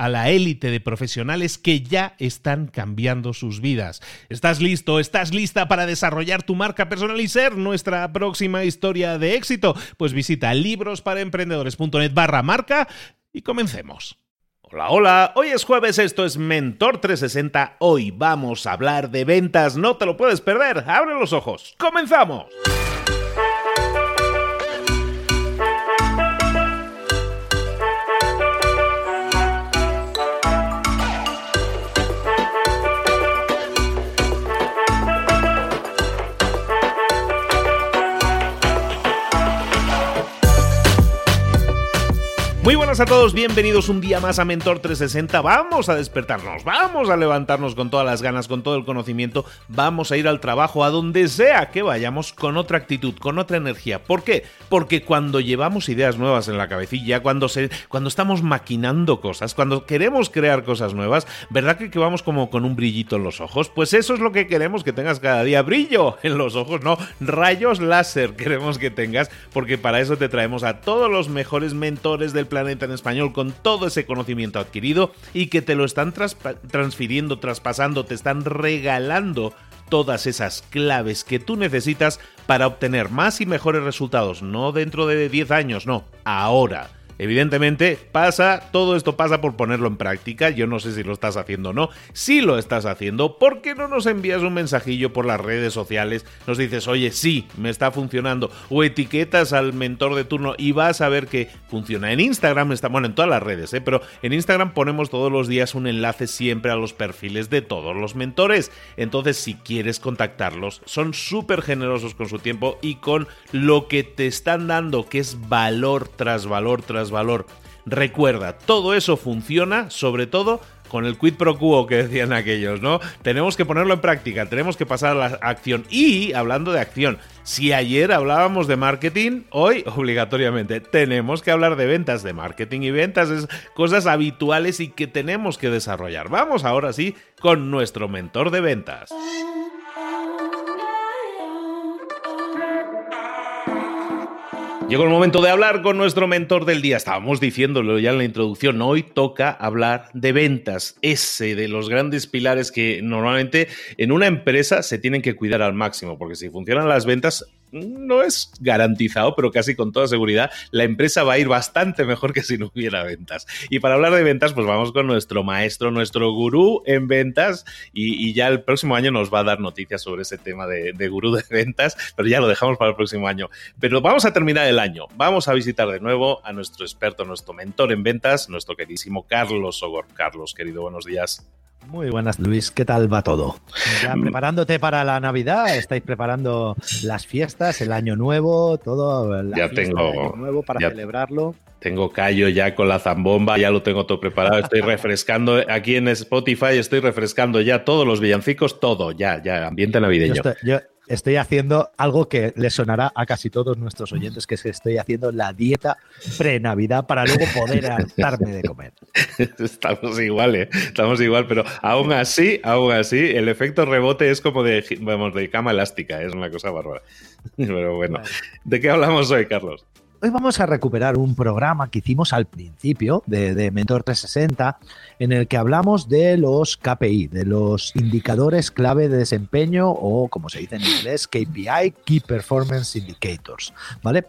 a la élite de profesionales que ya están cambiando sus vidas. ¿Estás listo? ¿Estás lista para desarrollar tu marca personal y ser nuestra próxima historia de éxito? Pues visita librosparaemprendedores.net barra marca y comencemos. Hola, hola, hoy es jueves, esto es Mentor 360, hoy vamos a hablar de ventas, no te lo puedes perder, abre los ojos, comenzamos. Muy buenas a todos, bienvenidos un día más a Mentor 360. Vamos a despertarnos, vamos a levantarnos con todas las ganas, con todo el conocimiento, vamos a ir al trabajo, a donde sea que vayamos, con otra actitud, con otra energía. ¿Por qué? Porque cuando llevamos ideas nuevas en la cabecilla, cuando, se, cuando estamos maquinando cosas, cuando queremos crear cosas nuevas, ¿verdad que, que vamos como con un brillito en los ojos? Pues eso es lo que queremos que tengas cada día, brillo en los ojos, no, rayos láser queremos que tengas, porque para eso te traemos a todos los mejores mentores del planeta en español con todo ese conocimiento adquirido y que te lo están transfiriendo, traspasando, te están regalando todas esas claves que tú necesitas para obtener más y mejores resultados, no dentro de 10 años, no, ahora Evidentemente, pasa, todo esto pasa por ponerlo en práctica. Yo no sé si lo estás haciendo o no. Si lo estás haciendo, ¿por qué no nos envías un mensajillo por las redes sociales? Nos dices, oye, sí, me está funcionando. O etiquetas al mentor de turno y vas a ver que funciona. En Instagram está, bueno, en todas las redes, ¿eh? pero en Instagram ponemos todos los días un enlace siempre a los perfiles de todos los mentores. Entonces, si quieres contactarlos, son súper generosos con su tiempo y con lo que te están dando, que es valor tras valor tras valor. Recuerda, todo eso funciona sobre todo con el quid pro quo que decían aquellos, ¿no? Tenemos que ponerlo en práctica, tenemos que pasar a la acción. Y hablando de acción, si ayer hablábamos de marketing, hoy obligatoriamente tenemos que hablar de ventas, de marketing y ventas, es cosas habituales y que tenemos que desarrollar. Vamos ahora sí con nuestro mentor de ventas. Llegó el momento de hablar con nuestro mentor del día. Estábamos diciéndolo ya en la introducción. Hoy toca hablar de ventas, ese de los grandes pilares que normalmente en una empresa se tienen que cuidar al máximo, porque si funcionan las ventas, no es garantizado, pero casi con toda seguridad, la empresa va a ir bastante mejor que si no hubiera ventas. Y para hablar de ventas, pues vamos con nuestro maestro, nuestro gurú en ventas, y, ya el próximo año nos va a dar noticias sobre ese tema de, de, gurú de ventas, pero ya lo dejamos para el próximo año. Pero vamos a terminar el año. Vamos a visitar de nuevo a nuestro experto, nuestro mentor en ventas, nuestro queridísimo Carlos Ogor. Carlos, querido, buenos días. Muy buenas, Luis. ¿Qué tal va todo? ¿Ya mm. preparándote para la Navidad? ¿Estáis preparando las fiestas, el Año Nuevo, todo? La ya tengo. nuevo para celebrarlo. Tengo callo ya con la zambomba, ya lo tengo todo preparado. Estoy refrescando aquí en Spotify, estoy refrescando ya todos los villancicos, todo, ya, ya, ambiente navideño. Yo estoy haciendo algo que le sonará a casi todos nuestros oyentes, que es que estoy haciendo la dieta pre-Navidad para luego poder hartarme de comer. Estamos igual, ¿eh? Estamos igual, pero aún así, aún así, el efecto rebote es como de, vamos, de cama elástica, es una cosa bárbara. Pero bueno, ¿de qué hablamos hoy, Carlos? Hoy vamos a recuperar un programa que hicimos al principio de, Mentor 360 en el que hablamos de los KPI, de los indicadores clave de desempeño o como se dice en inglés, KPI, Key Performance Indicators, ¿vale?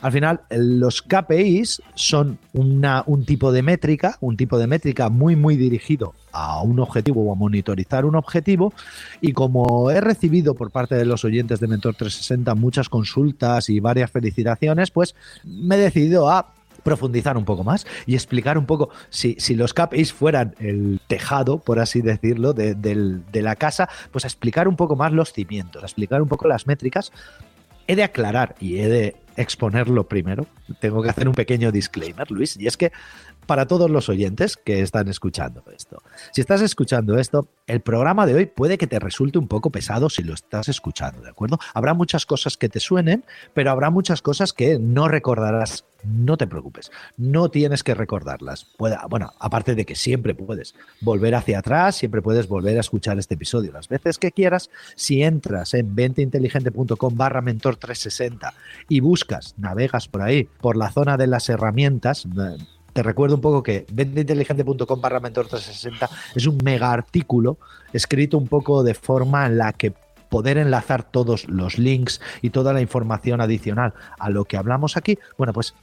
Al final, los KPIs son una, un tipo de métrica, un tipo de métrica muy, muy dirigido a un objetivo o a monitorizar un objetivo. Y como he recibido por parte de los oyentes de Mentor 360 muchas consultas y varias felicitaciones, pues me he decidido a profundizar un poco más y explicar un poco si, si los KPIs fueran el tejado, por así decirlo, de, de, la casa, pues a explicar un poco más los cimientos, a explicar un poco las métricas. He de aclarar y he de exponerlo primero. Tengo que hacer un pequeño disclaimer, Luis, y es que para todos los oyentes que están escuchando esto. Si estás escuchando esto, el programa de hoy puede que te resulte un poco pesado si lo estás escuchando, ¿de acuerdo? Habrá muchas cosas que te suenen, pero habrá muchas cosas que no recordarás. No te preocupes, no tienes que recordarlas. bueno, aparte de que siempre puedes volver hacia atrás, siempre puedes volver a escuchar este episodio las veces que quieras. Si entras en venteinteligente.com barra mentor 360 y buscas, navegas por ahí, por la zona de las herramientas, te recuerdo un poco que venteinteligente.com barra mentor 360 es un mega artículo escrito un poco de forma en la que poder enlazar todos los links y toda la información adicional a lo que hablamos aquí, bueno, pues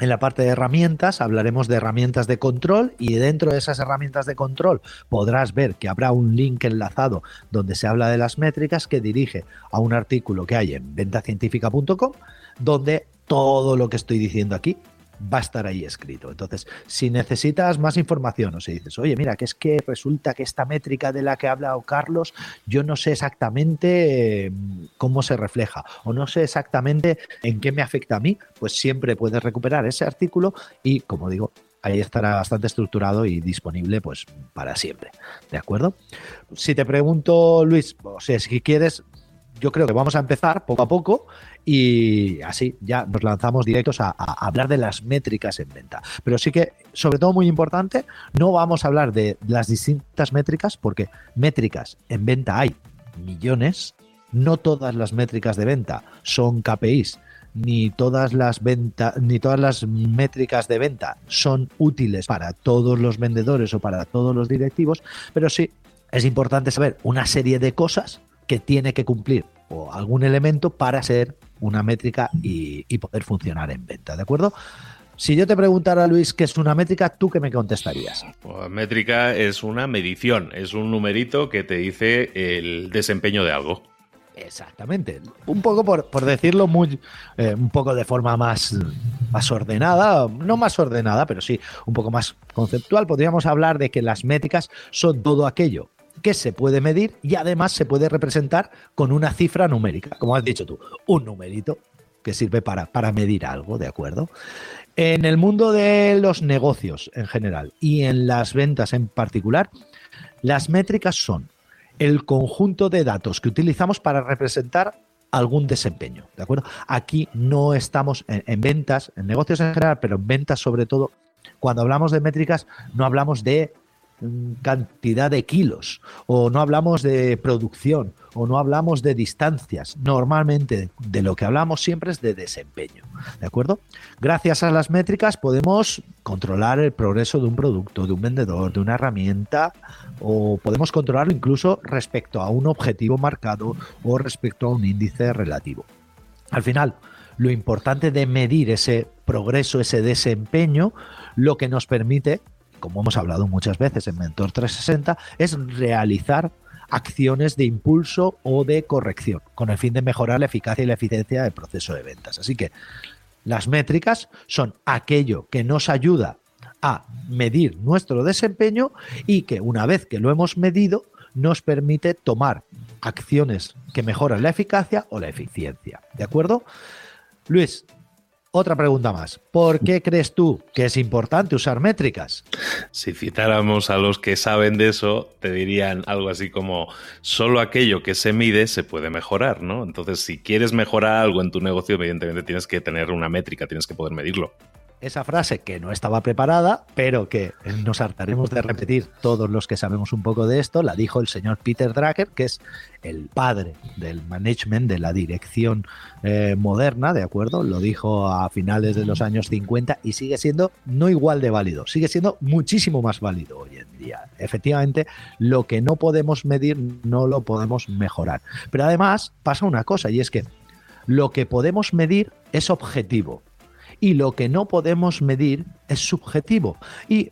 en la parte de herramientas hablaremos de herramientas de control y dentro de esas herramientas de control podrás ver que habrá un link enlazado donde se habla de las métricas que dirige a un artículo que hay en ventacientífica.com donde todo lo que estoy diciendo aquí va a estar ahí escrito. Entonces, si necesitas más información o si dices, oye, mira, que es que resulta que esta métrica de la que ha hablado Carlos, yo no sé exactamente mm, cómo se refleja o no sé exactamente en qué me afecta a mí, pues siempre puedes recuperar ese artículo y, como digo, ahí estará bastante estructurado y disponible pues para siempre. ¿De acuerdo? Si te pregunto, Luis, o sea, si quieres, yo creo que vamos a empezar poco a poco y así ya nos lanzamos directos a, hablar de las métricas en venta. Pero sí que, sobre todo muy importante, no vamos a hablar de las distintas métricas porque métricas en venta hay millones, no todas las métricas de venta son KPIs, ni todas las ventas, ni todas las métricas de venta son útiles para todos los vendedores o para todos los directivos, pero sí es importante saber una serie de cosas que tiene que cumplir o algún elemento para ser una métrica y, poder funcionar en venta, ¿de acuerdo? Si yo te preguntara, Luis, qué es una métrica, ¿tú qué me contestarías? Pues, métrica es una medición, es un numerito que te dice el desempeño de algo. Exactamente. Un poco por, decirlo muy, eh, un poco de forma más, más ordenada, no más ordenada, pero sí un poco más conceptual, podríamos hablar de que las métricas son todo aquello que se puede medir y además se puede representar con una cifra numérica, como has dicho tú, un numerito que sirve para, para medir algo, ¿de acuerdo? En el mundo de los negocios en general y en las ventas en particular, las métricas son el conjunto de datos que utilizamos para representar algún desempeño, ¿de acuerdo? Aquí no estamos en, en, ventas, en negocios en general, pero en ventas sobre todo, cuando hablamos de métricas no hablamos de cantidad de kilos, o no hablamos de producción, o no hablamos de distancias. Normalmente de lo que hablamos siempre es de desempeño. ¿De acuerdo? Gracias a las métricas podemos controlar el progreso de un producto, de un vendedor, de una herramienta, o podemos controlarlo incluso respecto a un objetivo marcado o respecto a un índice relativo. Al final, lo importante de medir ese progreso, ese desempeño, lo que nos permite como hemos hablado muchas veces en Mentor 360, es realizar acciones de impulso o de corrección, con el fin de mejorar la eficacia y la eficiencia del proceso de ventas. Así que las métricas son aquello que nos ayuda a medir nuestro desempeño y que una vez que lo hemos medido nos permite tomar acciones que mejoran la eficacia o la eficiencia. ¿De acuerdo? Luis, otra pregunta más. ¿Por qué crees tú que es importante usar métricas? Si citáramos a los que saben de eso, te dirían algo así como, solo aquello que se mide se puede mejorar, ¿no? Entonces, si quieres mejorar algo en tu negocio, evidentemente tienes que tener una métrica, tienes que poder medirlo esa frase que no estaba preparada, pero que nos hartaremos de repetir todos los que sabemos un poco de esto, la dijo el señor Peter Drucker, que es el padre del management, de la dirección eh, moderna, ¿de acuerdo? Lo dijo a finales de los años 50 y sigue siendo no igual de válido, sigue siendo muchísimo más válido hoy en día. Efectivamente, lo que no podemos medir no lo podemos mejorar. Pero además pasa una cosa y es que lo que podemos medir es objetivo y lo que no podemos medir es subjetivo. Y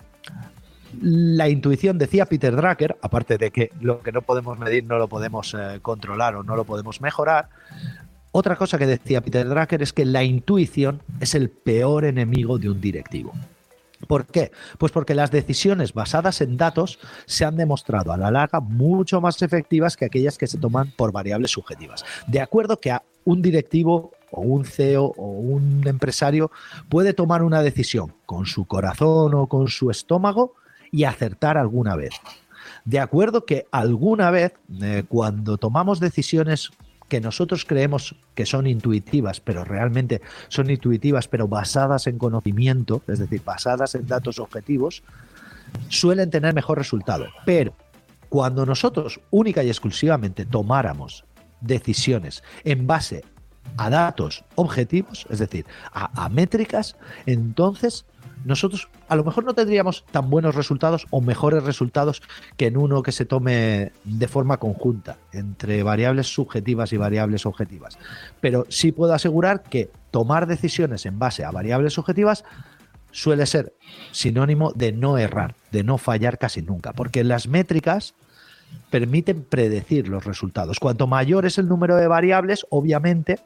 la intuición, decía Peter Drucker, aparte de que lo que no podemos medir no lo podemos eh, controlar o no lo podemos mejorar, otra cosa que decía Peter Drucker es que la intuición es el peor enemigo de un directivo. ¿Por qué? Pues porque las decisiones basadas en datos se han demostrado a la larga mucho más efectivas que aquellas que se toman por variables subjetivas. De acuerdo que a un directivo o un CEO o un empresario puede tomar una decisión con su corazón o con su estómago y acertar alguna vez. De acuerdo que alguna vez, eh, cuando tomamos decisiones que nosotros creemos que son intuitivas, pero realmente son intuitivas, pero basadas en conocimiento, es decir, basadas en datos objetivos, suelen tener mejor resultado. Pero cuando nosotros única y exclusivamente tomáramos decisiones en base a datos objetivos, es decir, a, métricas, entonces nosotros a lo mejor no tendríamos tan buenos resultados o mejores resultados que en uno que se tome de forma conjunta entre variables subjetivas y variables objetivas. Pero sí puedo asegurar que tomar decisiones en base a variables subjetivas suele ser sinónimo de no errar, de no fallar casi nunca, porque las métricas permiten predecir los resultados. Cuanto mayor es el número de variables, obviamente,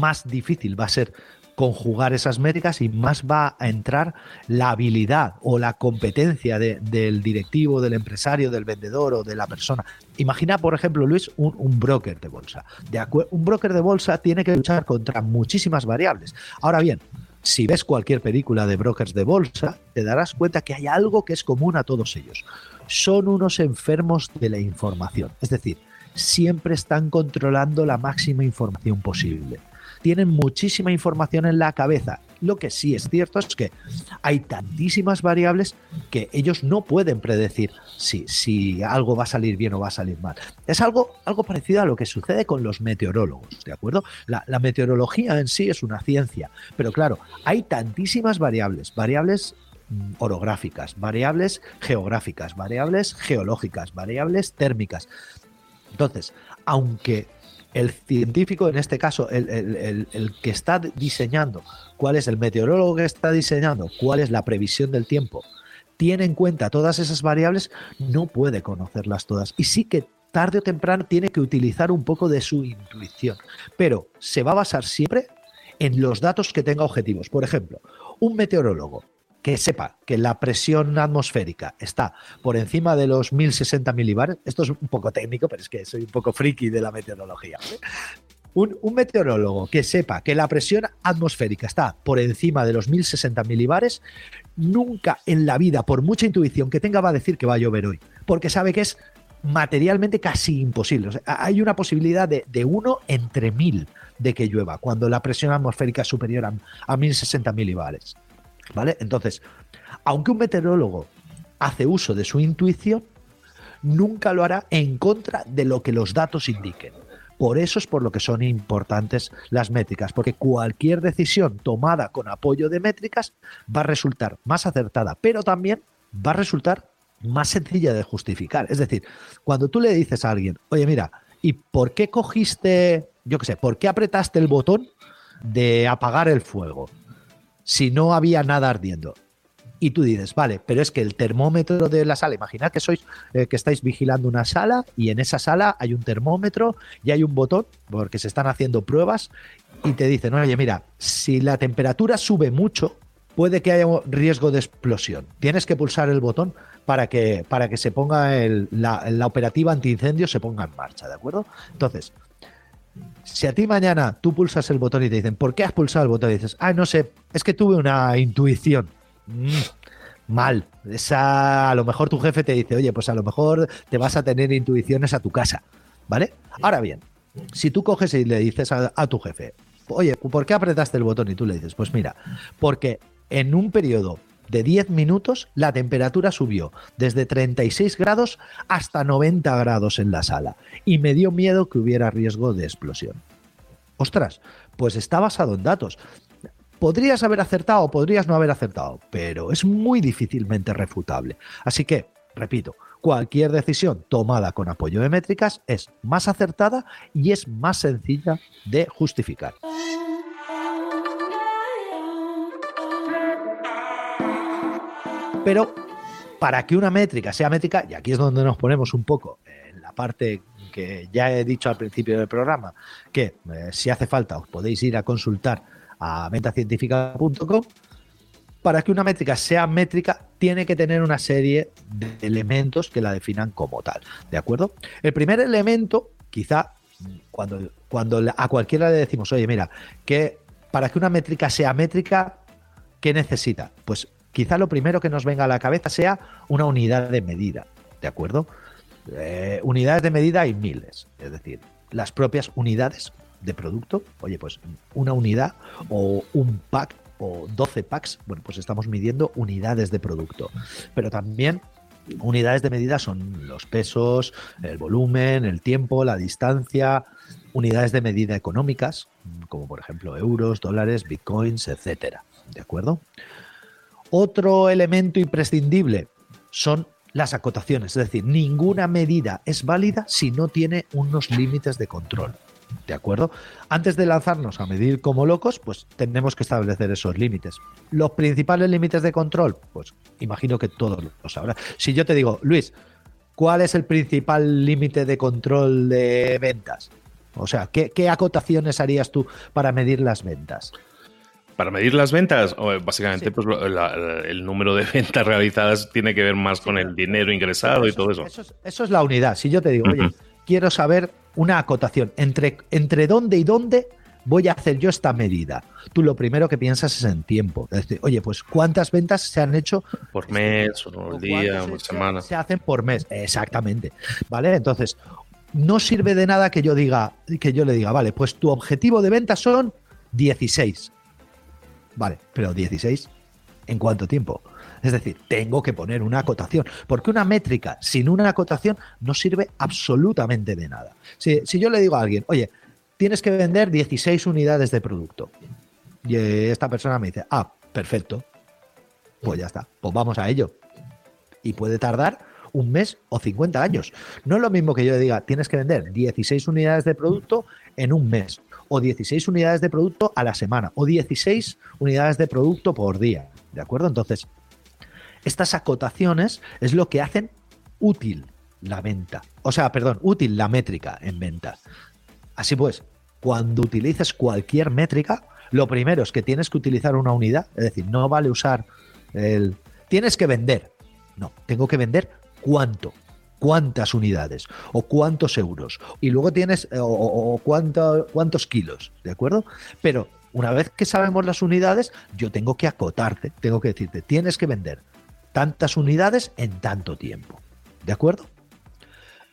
más difícil va a ser conjugar esas métricas y más va a entrar la habilidad o la competencia del directivo, del empresario, del vendedor o de la persona. Imagina, por ejemplo, Luis, un, broker de bolsa. De un broker de bolsa tiene que luchar contra muchísimas variables. Ahora bien, si ves cualquier película de brokers de bolsa, te darás cuenta que hay algo que es común a todos ellos. Son unos enfermos de la información. Es decir, siempre están controlando la máxima información posible. Tienen muchísima información en la cabeza. Lo que sí es cierto es que hay tantísimas variables que ellos no pueden predecir si, si algo va a salir bien o va a salir mal. Es algo, algo parecido a lo que sucede con los meteorólogos, ¿de acuerdo? La, la meteorología en sí es una ciencia, pero claro, hay tantísimas variables, variables orográficas, variables geográficas, variables geológicas, variables térmicas. Entonces, aunque el científico, en este caso, el, que está diseñando, cuál es el meteorólogo que está diseñando, cuál es la previsión del tiempo, tiene en cuenta todas esas variables, no puede conocerlas todas. Y sí que tarde o temprano tiene que utilizar un poco de su intuición, pero se va a basar siempre en los datos que tenga objetivos. Por ejemplo, un meteorólogo que sepa que la presión atmosférica está por encima de los 1060 milibares, esto es un poco técnico, pero es que soy un poco friki de la meteorología. Un, meteorólogo que sepa que la presión atmosférica está por encima de los 1060 milibares, nunca en la vida, por mucha intuición que tenga, va a decir que va a llover hoy, porque sabe que es materialmente casi imposible. hay una posibilidad de, uno entre mil de que llueva cuando la presión atmosférica es superior a, a 1060 milibares. ¿Vale? Entonces, aunque un meteorólogo hace uso de su intuición, nunca lo hará en contra de lo que los datos indiquen. Por eso es por lo que son importantes las métricas, porque cualquier decisión tomada con apoyo de métricas va a resultar más acertada, pero también va a resultar más sencilla de justificar. Es decir, cuando tú le dices a alguien, oye, mira, ¿y por qué cogiste, yo qué sé, por qué apretaste el botón de apagar el fuego? Si no había nada ardiendo. Y tú dices, vale, pero es que el termómetro de la sala, imaginad que sois, eh, que estáis vigilando una sala y en esa sala hay un termómetro y hay un botón, porque se están haciendo pruebas, y te dicen, oye, mira, si la temperatura sube mucho, puede que haya riesgo de explosión. Tienes que pulsar el botón para que, para que se ponga la, la operativa antiincendio se ponga en marcha, ¿de acuerdo? Entonces, Si a ti mañana tú pulsas el botón y te dicen, ¿por qué has pulsado el botón? Y dices, ah, no sé, es que tuve una intuición. Mm, mal. Esa, a lo mejor tu jefe te dice, oye, pues a lo mejor te vas a tener intuiciones a tu casa. ¿Vale? Ahora bien, si tú coges y le dices a, a tu jefe, oye, ¿por qué apretaste el botón? Y tú le dices, pues mira, porque en un periodo de 10 minutos la temperatura subió desde 36 grados hasta 90 grados en la sala y me dio miedo que hubiera riesgo de explosión. Ostras, pues está basado en datos. Podrías haber acertado o podrías no haber acertado, pero es muy difícilmente refutable. Así que, repito, cualquier decisión tomada con apoyo de métricas es más acertada y es más sencilla de justificar. Pero para que una métrica sea métrica, y aquí es donde nos ponemos un poco en la parte que ya he dicho al principio del programa, que eh, si hace falta os podéis ir a consultar a metacientífica.com, para que una métrica sea métrica, tiene que tener una serie de elementos que la definan como tal. ¿De acuerdo? El primer elemento, quizá cuando, cuando a cualquiera le decimos, oye, mira, que para que una métrica sea métrica, ¿qué necesita? Pues quizá lo primero que nos venga a la cabeza sea una unidad de medida, ¿de acuerdo? Eh, unidades de medida hay miles, es decir, las propias unidades de producto, oye, pues una unidad o un pack o 12 packs, bueno, pues estamos midiendo unidades de producto, pero también unidades de medida son los pesos, el volumen, el tiempo, la distancia, unidades de medida económicas, como por ejemplo euros, dólares, bitcoins, etcétera, ¿de acuerdo? Otro elemento imprescindible son las acotaciones, es decir, ninguna medida es válida si no tiene unos límites de control. ¿De acuerdo? Antes de lanzarnos a medir como locos, pues tenemos que establecer esos límites. Los principales límites de control, pues imagino que todos lo sabrán. Si yo te digo, Luis, ¿cuál es el principal límite de control de ventas? O sea, ¿qué, ¿qué, acotaciones harías tú para medir las ventas? Para medir las ventas, básicamente, pues el número de ventas realizadas tiene que ver más con el dinero ingresado y todo eso. Eso es, la unidad. Si yo te digo, oye, quiero saber una acotación entre, entre dónde y dónde voy a hacer yo esta medida. Tú lo primero que piensas es en tiempo. Es decir, oye, pues ¿cuántas ventas se han hecho? Por mes, o por día, por semana. Se hacen por mes, exactamente. ¿Vale? Entonces, no sirve de nada que yo diga, que yo le diga, vale, pues tu objetivo de ventas son 16. Vale, pero 16, ¿en cuánto tiempo? Es decir, tengo que poner una acotación, porque una métrica sin una acotación no sirve absolutamente de nada. Si, yo le digo a alguien, oye, tienes que vender 16 unidades de producto, y esta persona me dice, ah, perfecto, pues ya está, pues vamos a ello. Y puede tardar un mes o 50 años. No es lo mismo que yo le diga, tienes que vender 16 unidades de producto en un mes o 16 unidades de producto a la semana o 16 unidades de producto por día. ¿De acuerdo? Entonces, estas acotaciones es lo que hacen útil la venta. O sea, perdón, útil la métrica en venta. Así pues, cuando utilices cualquier métrica, lo primero es que tienes que utilizar una unidad, es decir, no vale usar el... Tienes que vender. No, tengo que vender cuánto cuántas unidades o cuántos euros y luego tienes eh, o, cuántos kilos, ¿de acuerdo? Pero una vez que sabemos las unidades, yo tengo que acotarte, tengo que decirte, tienes que vender tantas unidades en tanto tiempo, ¿de acuerdo?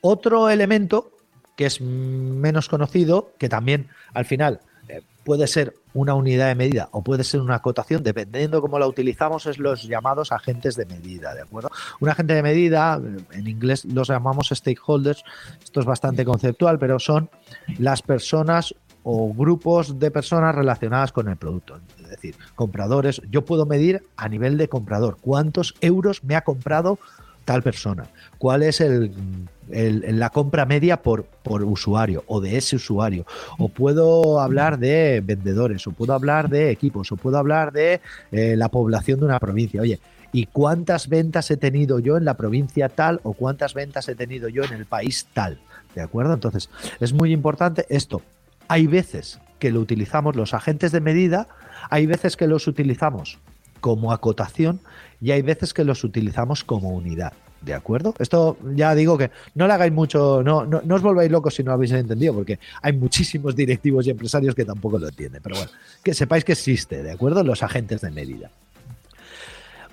Otro elemento que es menos conocido, que también al final puede ser una unidad de medida o puede ser una acotación, dependiendo cómo la utilizamos, es los llamados agentes de medida, ¿de acuerdo? Un agente de medida, en inglés los llamamos stakeholders, esto es bastante conceptual, pero son las personas o grupos de personas relacionadas con el producto. Es decir, compradores, yo puedo medir a nivel de comprador cuántos euros me ha comprado tal persona, cuál es el, la compra media por, por usuario o de ese usuario, o puedo hablar de vendedores, o puedo hablar de equipos, o puedo hablar de eh, la población de una provincia. Oye, ¿y cuántas ventas he tenido yo en la provincia tal o cuántas ventas he tenido yo en el país tal? ¿De acuerdo? Entonces, es muy importante esto. Hay veces que lo utilizamos los agentes de medida, hay veces que los utilizamos como acotación y hay veces que los utilizamos como unidad. ¿De acuerdo? Esto ya digo que no le hagáis mucho, no, no, os volváis locos si no lo habéis entendido, porque hay muchísimos directivos y empresarios que tampoco lo entienden. Pero bueno, que sepáis que existe, ¿de acuerdo? Los agentes de medida.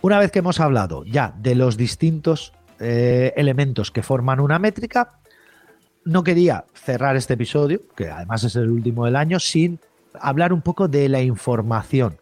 Una vez que hemos hablado ya de los distintos eh, elementos que forman una métrica, no quería cerrar este episodio, que además es el último del año, sin hablar un poco de la información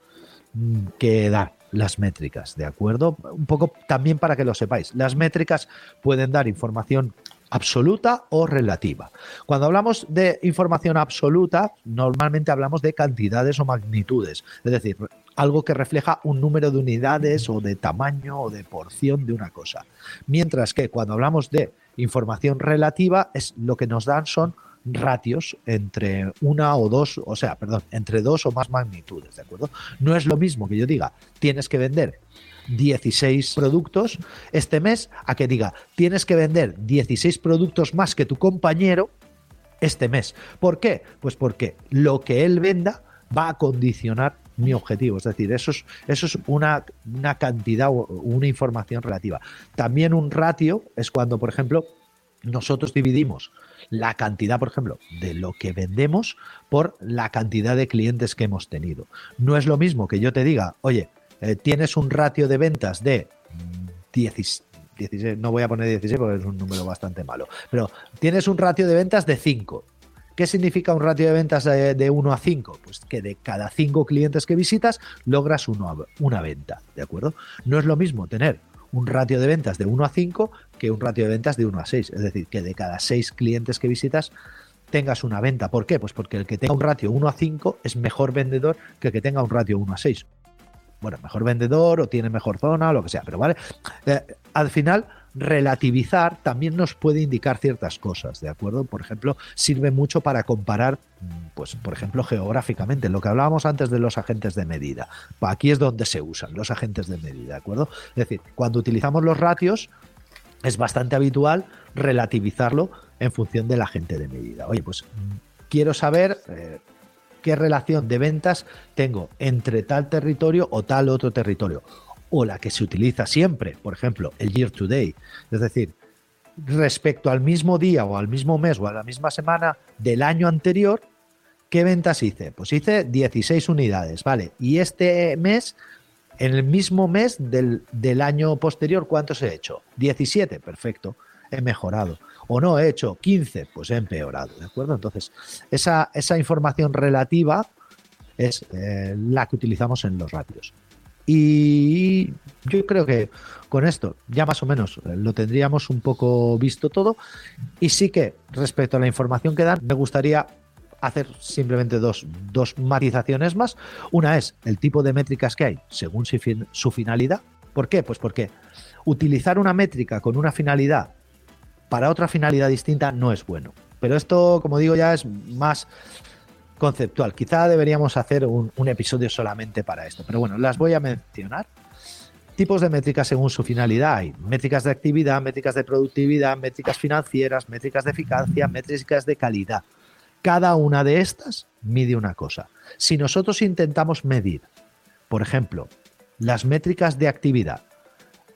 mm, que dan las métricas, ¿de acuerdo? Un poco también para que lo sepáis. Las métricas pueden dar información absoluta o relativa. Cuando hablamos de información absoluta, normalmente hablamos de cantidades o magnitudes, es decir, algo que refleja un número de unidades o de tamaño o de porción de una cosa. Mientras que cuando hablamos de información relativa, es lo que nos dan son ratios entre una o dos, o sea, perdón, entre dos o más magnitudes, ¿de acuerdo? No es lo mismo que yo diga, tienes que vender 16 productos este mes a que diga, tienes que vender 16 productos más que tu compañero este mes. ¿Por qué? Pues porque lo que él venda va a condicionar mi objetivo. Es decir, eso es, eso es una, una cantidad o una información relativa. También un ratio es cuando, por ejemplo, nosotros dividimos la cantidad, por ejemplo, de lo que vendemos por la cantidad de clientes que hemos tenido. No es lo mismo que yo te diga, oye, eh, tienes un ratio de ventas de 16, no voy a poner 16 porque es un número bastante malo, pero tienes un ratio de ventas de 5. ¿Qué significa un ratio de ventas de, 1 a 5? Pues que de cada 5 clientes que visitas logras una venta, ¿de acuerdo? No es lo mismo tener un ratio de ventas de 1 a 5 que un ratio de ventas de 1 a 6. Es decir, que de cada 6 clientes que visitas tengas una venta. ¿Por qué? Pues porque el que tenga un ratio 1 a 5 es mejor vendedor que el que tenga un ratio 1 a 6. Bueno, mejor vendedor o tiene mejor zona lo que sea, pero vale. Eh, al final relativizar también nos puede indicar ciertas cosas, ¿de acuerdo? Por ejemplo, sirve mucho para comparar, pues, por ejemplo, geográficamente, lo que hablábamos antes de los agentes de medida. Aquí es donde se usan los agentes de medida, ¿de acuerdo? Es decir, cuando utilizamos los ratios, es bastante habitual relativizarlo en función del agente de medida. Oye, pues quiero saber eh, qué relación de ventas tengo entre tal territorio o tal otro territorio o la que se utiliza siempre, por ejemplo, el year to day. Es decir, respecto al mismo día o al mismo mes o a la misma semana del año anterior, ¿qué ventas hice? Pues hice 16 unidades, ¿vale? Y este mes, en el mismo mes del, año posterior, ¿cuántos he hecho? 17, perfecto, he mejorado. O no, he hecho 15, pues he empeorado, ¿de acuerdo? Entonces, esa, esa información relativa es eh, la que utilizamos en los ratios. Y yo creo que con esto ya más o menos lo tendríamos un poco visto todo. Y sí que respecto a la información que dan, me gustaría hacer simplemente dos, dos matizaciones más. Una es el tipo de métricas que hay según su finalidad. ¿Por qué? Pues porque utilizar una métrica con una finalidad para otra finalidad distinta no es bueno. Pero esto, como digo, ya es más conceptual. Quizá deberíamos hacer un, episodio solamente para esto, pero bueno, las voy a mencionar. Tipos de métricas según su finalidad hay métricas de actividad, métricas de productividad, métricas financieras, métricas de eficacia, métricas de calidad. Cada una de estas mide una cosa. Si nosotros intentamos medir, por ejemplo, las métricas de actividad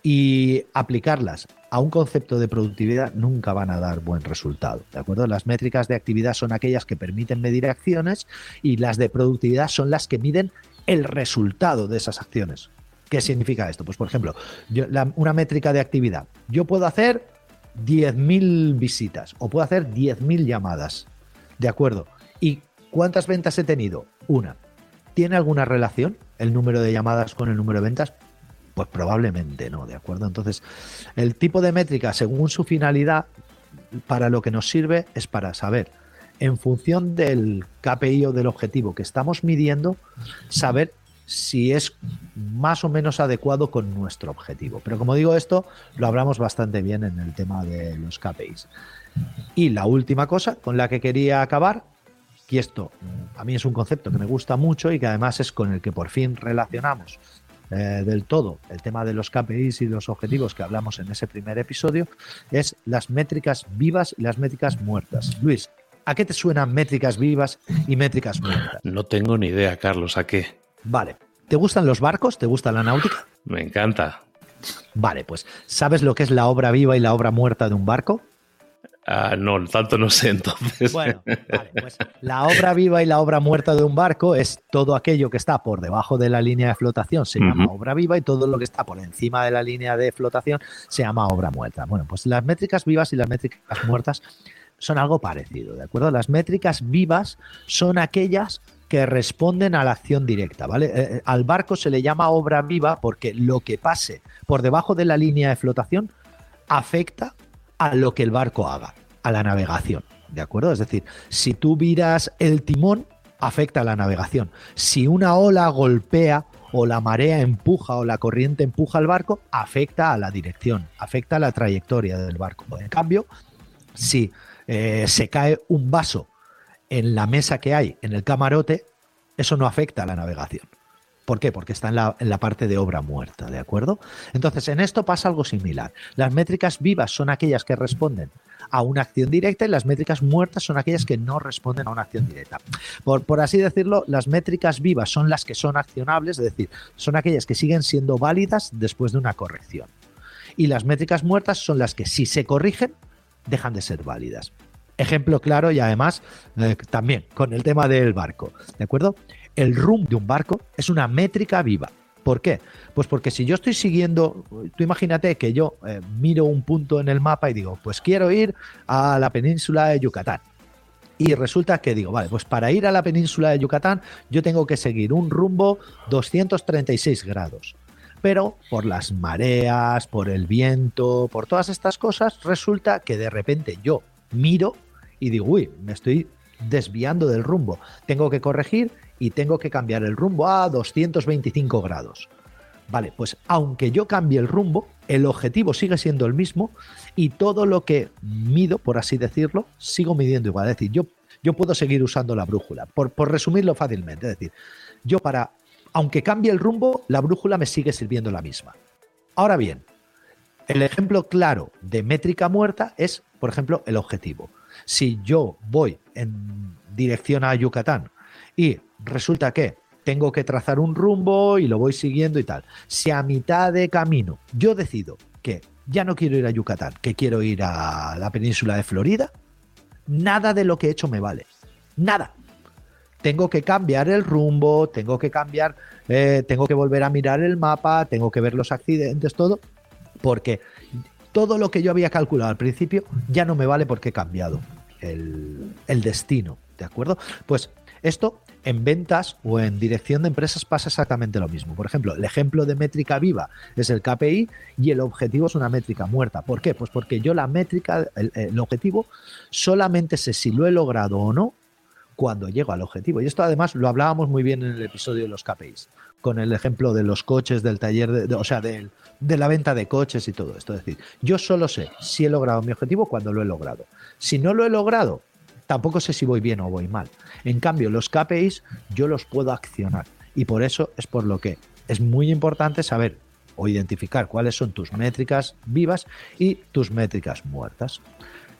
y aplicarlas a un concepto de productividad nunca van a dar buen resultado. ¿De acuerdo? Las métricas de actividad son aquellas que permiten medir acciones y las de productividad son las que miden el resultado de esas acciones. ¿Qué significa esto? Pues, por ejemplo, una métrica de actividad. Yo puedo hacer 10.000 visitas o puedo hacer 10.000 llamadas. ¿De acuerdo? ¿Y cuántas ventas he tenido? Una. ¿Tiene alguna relación el número de llamadas con el número de ventas? Pues probablemente no, ¿de acuerdo? Entonces, el tipo de métrica, según su finalidad, para lo que nos sirve es para saber, en función del KPI o del objetivo que estamos midiendo, saber si es más o menos adecuado con nuestro objetivo. Pero como digo esto, lo hablamos bastante bien en el tema de los KPIs. Y la última cosa con la que quería acabar, y esto a mí es un concepto que me gusta mucho y que además es con el que por fin relacionamos eh, del todo el tema de los KPIs y los objetivos que hablamos en ese primer episodio es las métricas vivas y las métricas muertas. Luis, ¿a qué te suenan métricas vivas y métricas muertas? No tengo ni idea, Carlos, ¿a qué? Vale. ¿Te gustan los barcos? ¿Te gusta la náutica? Me encanta. Vale, pues ¿sabes lo que es la obra viva y la obra muerta de un barco? Ah, no, tanto no sé entonces. Bueno, vale, pues la obra viva y la obra muerta de un barco es todo aquello que está por debajo de la línea de flotación, se llama obra viva, y todo lo que está por encima de la línea de flotación se llama obra muerta. Bueno, pues las métricas vivas y las métricas muertas son algo parecido, ¿de acuerdo? Las métricas vivas son aquellas que responden a la acción directa, ¿vale? Eh, eh, al barco se le llama obra viva porque lo que pase por debajo de la línea de flotación afecta a lo que el barco haga, a la navegación. ¿De acuerdo? Es decir, si tú viras el timón, afecta a la navegación. Si una ola golpea o la marea empuja o la corriente empuja al barco, afecta a la dirección, afecta a la trayectoria del barco. En cambio, si eh, se cae un vaso en la mesa que hay en el camarote, eso no afecta a la navegación. ¿Por qué? Porque está en la, parte de obra muerta, ¿de acuerdo? Entonces, en esto pasa algo similar. Las métricas vivas son aquellas que responden a una acción directa y las métricas muertas son aquellas que no responden a una acción directa. Por, así decirlo, las métricas vivas son las que son accionables, es decir, son aquellas que siguen siendo válidas después de una corrección. Y las métricas muertas son las que si se corrigen, dejan de ser válidas. Ejemplo claro y además eh, también con el tema del barco, ¿de acuerdo? el rumbo de un barco es una métrica viva. ¿Por qué? Pues porque si yo estoy siguiendo, tú imagínate que yo eh, miro un punto en el mapa y digo, pues quiero ir a la península de Yucatán. Y resulta que digo, vale, pues para ir a la península de Yucatán yo tengo que seguir un rumbo 236 grados. Pero por las mareas, por el viento, por todas estas cosas, resulta que de repente yo miro y digo, uy, me estoy desviando del rumbo. Tengo que corregir y tengo que cambiar el rumbo a 225 grados. Vale, pues aunque yo cambie el rumbo, el objetivo sigue siendo el mismo y todo lo que mido, por así decirlo, sigo midiendo igual. Es decir, yo, yo puedo seguir usando la brújula, por, por resumirlo fácilmente. Es decir, yo para, aunque cambie el rumbo, la brújula me sigue sirviendo la misma. Ahora bien, el ejemplo claro de métrica muerta es, por ejemplo, el objetivo. Si yo voy en dirección a Yucatán y resulta que tengo que trazar un rumbo y lo voy siguiendo y tal. Si a mitad de camino yo decido que ya no quiero ir a Yucatán, que quiero ir a la península de Florida, nada de lo que he hecho me vale. Nada. Tengo que cambiar el rumbo, tengo que cambiar, eh, tengo que volver a mirar el mapa, tengo que ver los accidentes, todo, porque todo lo que yo había calculado al principio ya no me vale porque he cambiado el, el destino. ¿De acuerdo? Pues esto en ventas o en dirección de empresas pasa exactamente lo mismo. Por ejemplo, el ejemplo de métrica viva es el KPI y el objetivo es una métrica muerta. ¿Por qué? Pues porque yo la métrica, el, objetivo, solamente sé si lo he logrado o no cuando llego al objetivo. Y esto además lo hablábamos muy bien en el episodio de los KPIs, con el ejemplo de los coches, del taller, de, o sea, de, de la venta de coches y todo esto. Es decir, yo solo sé si he logrado mi objetivo cuando lo he logrado. Si no lo he logrado, tampoco sé si voy bien o voy mal. En cambio, los KPIs yo los puedo accionar y por eso es por lo que es muy importante saber o identificar cuáles son tus métricas vivas y tus métricas muertas.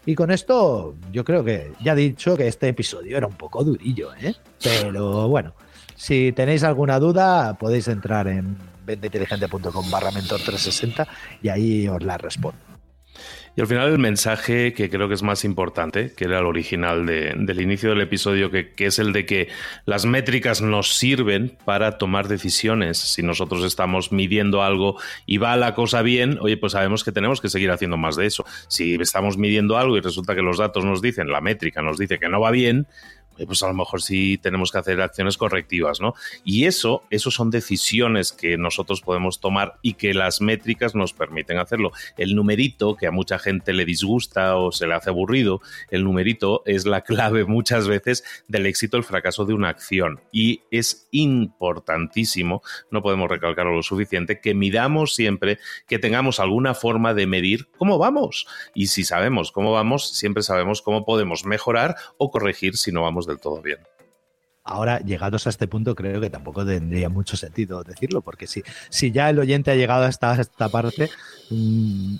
Y con esto yo creo que ya he dicho que este episodio era un poco durillo, ¿eh? pero bueno, si tenéis alguna duda podéis entrar en venteinteligente.com barra mentor 360 y ahí os la respondo. Y al final el mensaje que creo que es más importante, que era el original del inicio del episodio, que, es el de que las métricas nos sirven para tomar decisiones. Si nosotros estamos midiendo algo y va la cosa bien, oye, pues sabemos que tenemos que seguir haciendo más de eso. Si estamos midiendo algo y resulta que los datos nos dicen, la métrica nos dice que no va bien, pues a lo mejor sí tenemos que hacer acciones correctivas, ¿no? Y eso, eso son decisiones que nosotros podemos tomar y que las métricas nos permiten hacerlo. El numerito, que a mucha gente le disgusta o se le hace aburrido, el numerito es la clave muchas veces del éxito o el fracaso de una acción. Y es importantísimo, no podemos recalcarlo lo suficiente, que midamos siempre, que tengamos alguna forma de medir cómo vamos. Y si sabemos cómo vamos, siempre sabemos cómo podemos mejorar o corregir si no vamos del todo bien. Ahora, llegados a este punto, creo que tampoco tendría mucho sentido decirlo, porque si, si ya el oyente ha llegado hasta esta parte, mm,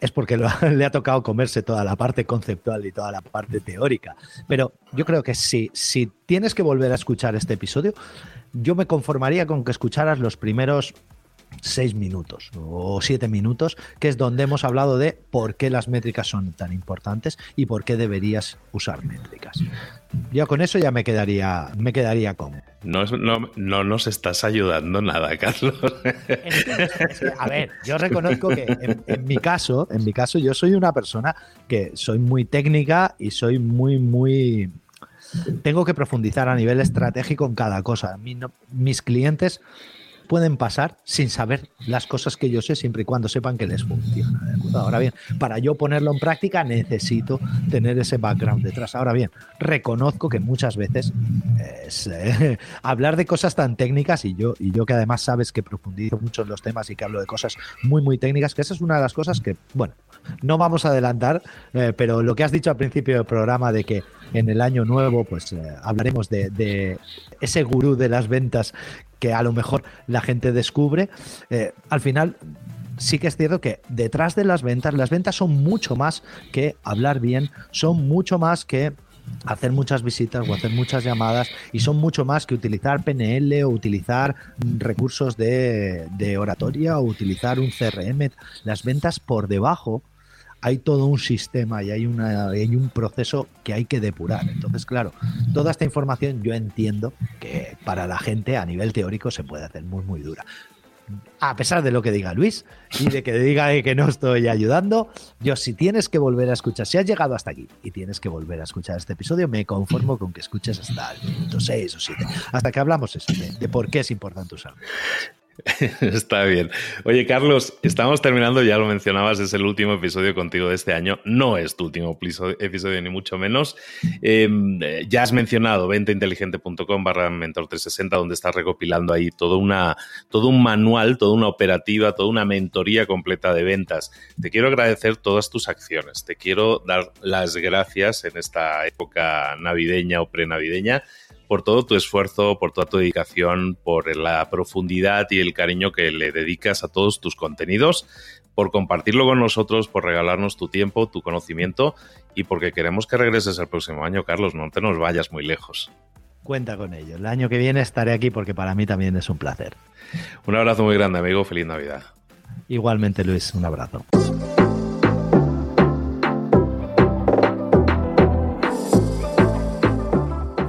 es porque le ha tocado comerse toda la parte conceptual y toda la parte teórica. Pero yo creo que si, si tienes que volver a escuchar este episodio, yo me conformaría con que escucharas los primeros seis minutos o siete minutos, que es donde hemos hablado de por qué las métricas son tan importantes y por qué deberías usar métricas. Yo con eso ya me quedaría, me quedaría con. No, no, no nos estás ayudando nada, Carlos. A ver, yo reconozco que en, mi caso, en mi caso, yo soy una persona que soy muy técnica y soy muy, muy. Tengo que profundizar a nivel estratégico en cada cosa. mis clientes pueden pasar sin saber las cosas que yo sé, siempre y cuando sepan que les funciona. Ahora bien, para yo ponerlo en práctica necesito tener ese background detrás. Ahora bien, reconozco que muchas veces es, eh, hablar de cosas tan técnicas y yo, y yo que además sabes que profundizo mucho en los temas y que hablo de cosas muy, muy técnicas, que esa es una de las cosas que, bueno, no vamos a adelantar, eh, pero lo que has dicho al principio del programa de que en el año nuevo, pues eh, hablaremos de, de, ese gurú de las ventas que a lo mejor la gente descubre, eh, al final sí que es cierto que detrás de las ventas, las ventas son mucho más que hablar bien, son mucho más que hacer muchas visitas o hacer muchas llamadas y son mucho más que utilizar PNL o utilizar recursos de, de oratoria o utilizar un CRM. Las ventas por debajo hay todo un sistema y hay, una, hay un proceso que hay que depurar. Entonces, claro, toda esta información yo entiendo que para la gente a nivel teórico se puede hacer muy, muy dura. A pesar de lo que diga Luis y de que diga que no estoy ayudando, yo si tienes que volver a escuchar, si has llegado hasta aquí y tienes que volver a escuchar este episodio, me conformo con que escuches hasta el minuto 6 o 7, hasta que hablamos eso, de, de por qué es importante usarlo. Está bien. Oye, Carlos, estamos terminando, ya lo mencionabas, es el último episodio contigo de este año. No es tu último episodio, ni mucho menos. Em, eh, ya has mencionado ventainteligente.com barra mentor360, donde estás recopilando ahí todo, una, todo un manual, toda una operativa, toda una mentoría completa de ventas. Te quiero agradecer todas tus acciones. Te quiero dar las gracias en esta época navideña o prenavideña por todo tu esfuerzo, por toda tu dedicación, por la profundidad y el cariño que le dedicas a todos tus contenidos, por compartirlo con nosotros, por regalarnos tu tiempo, tu conocimiento y porque queremos que regreses el próximo año, Carlos, no te nos vayas muy lejos. Cuenta con ello. El año que viene estaré aquí porque para mí también es un placer. Un abrazo muy grande, amigo. Feliz Navidad. Igualmente, Luis. Un abrazo.